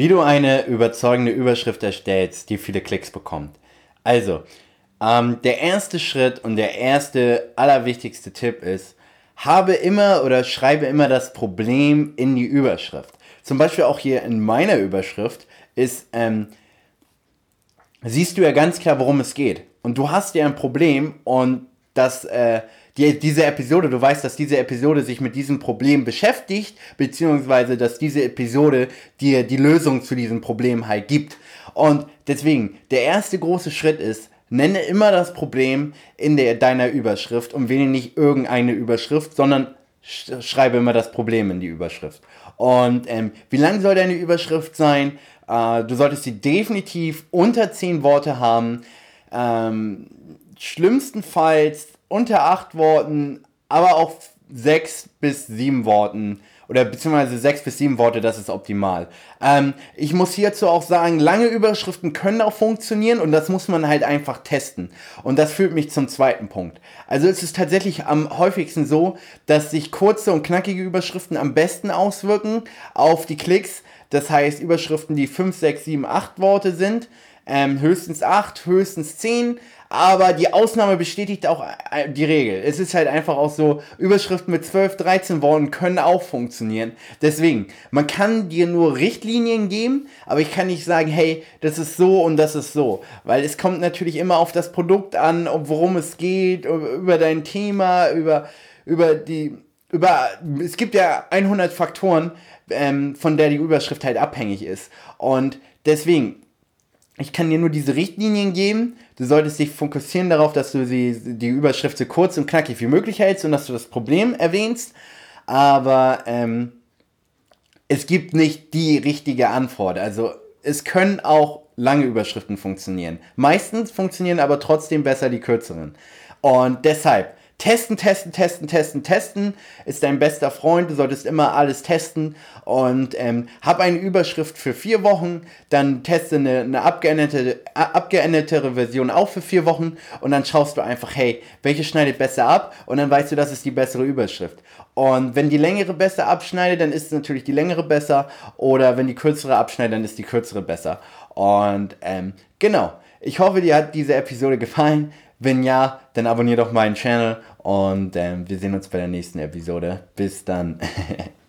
Wie du eine überzeugende Überschrift erstellst, die viele Klicks bekommt. Also, ähm, der erste Schritt und der erste allerwichtigste Tipp ist, habe immer oder schreibe immer das Problem in die Überschrift. Zum Beispiel auch hier in meiner Überschrift ist, ähm, siehst du ja ganz klar, worum es geht. Und du hast ja ein Problem und das, äh, die, diese Episode, du weißt, dass diese Episode sich mit diesem Problem beschäftigt, beziehungsweise dass diese Episode dir die Lösung zu diesem Problem halt gibt. Und deswegen, der erste große Schritt ist, nenne immer das Problem in der, deiner Überschrift und wähle nicht irgendeine Überschrift, sondern sch schreibe immer das Problem in die Überschrift. Und ähm, wie lang soll deine Überschrift sein? Äh, du solltest sie definitiv unter 10 Worte haben. Ähm, schlimmstenfalls unter 8 Worten, aber auch 6 bis 7 Worten oder beziehungsweise sechs bis sieben Worte, das ist optimal. Ähm, ich muss hierzu auch sagen, lange Überschriften können auch funktionieren und das muss man halt einfach testen. Und das führt mich zum zweiten Punkt. Also es ist tatsächlich am häufigsten so, dass sich kurze und knackige Überschriften am besten auswirken auf die Klicks. Das heißt, Überschriften, die 5, 6, 7, 8 Worte sind, ähm, höchstens 8, höchstens 10, aber die Ausnahme bestätigt auch äh, die Regel. Es ist halt einfach auch so, Überschriften mit 12, 13 Worten können auch funktionieren. Deswegen, man kann dir nur Richtlinien geben, aber ich kann nicht sagen, hey, das ist so und das ist so. Weil es kommt natürlich immer auf das Produkt an, worum es geht, über dein Thema, über, über die, über, es gibt ja 100 Faktoren, ähm, von der die Überschrift halt abhängig ist. Und deswegen, ich kann dir nur diese Richtlinien geben. Du solltest dich fokussieren darauf, dass du die, die Überschrift so kurz und knackig wie möglich hältst und dass du das Problem erwähnst. Aber ähm, es gibt nicht die richtige Antwort. Also es können auch lange Überschriften funktionieren. Meistens funktionieren aber trotzdem besser die kürzeren. Und deshalb, Testen, testen, testen, testen, testen ist dein bester Freund. Du solltest immer alles testen und ähm, hab eine Überschrift für vier Wochen, dann teste eine, eine abgeänderte, abgeändertere Version auch für vier Wochen und dann schaust du einfach, hey, welche schneidet besser ab und dann weißt du, das ist die bessere Überschrift. Und wenn die längere besser abschneidet, dann ist natürlich die längere besser oder wenn die kürzere abschneidet, dann ist die kürzere besser. Und ähm, genau, ich hoffe, dir hat diese Episode gefallen. Wenn ja, dann abonniere doch meinen Channel und ähm, wir sehen uns bei der nächsten Episode. Bis dann.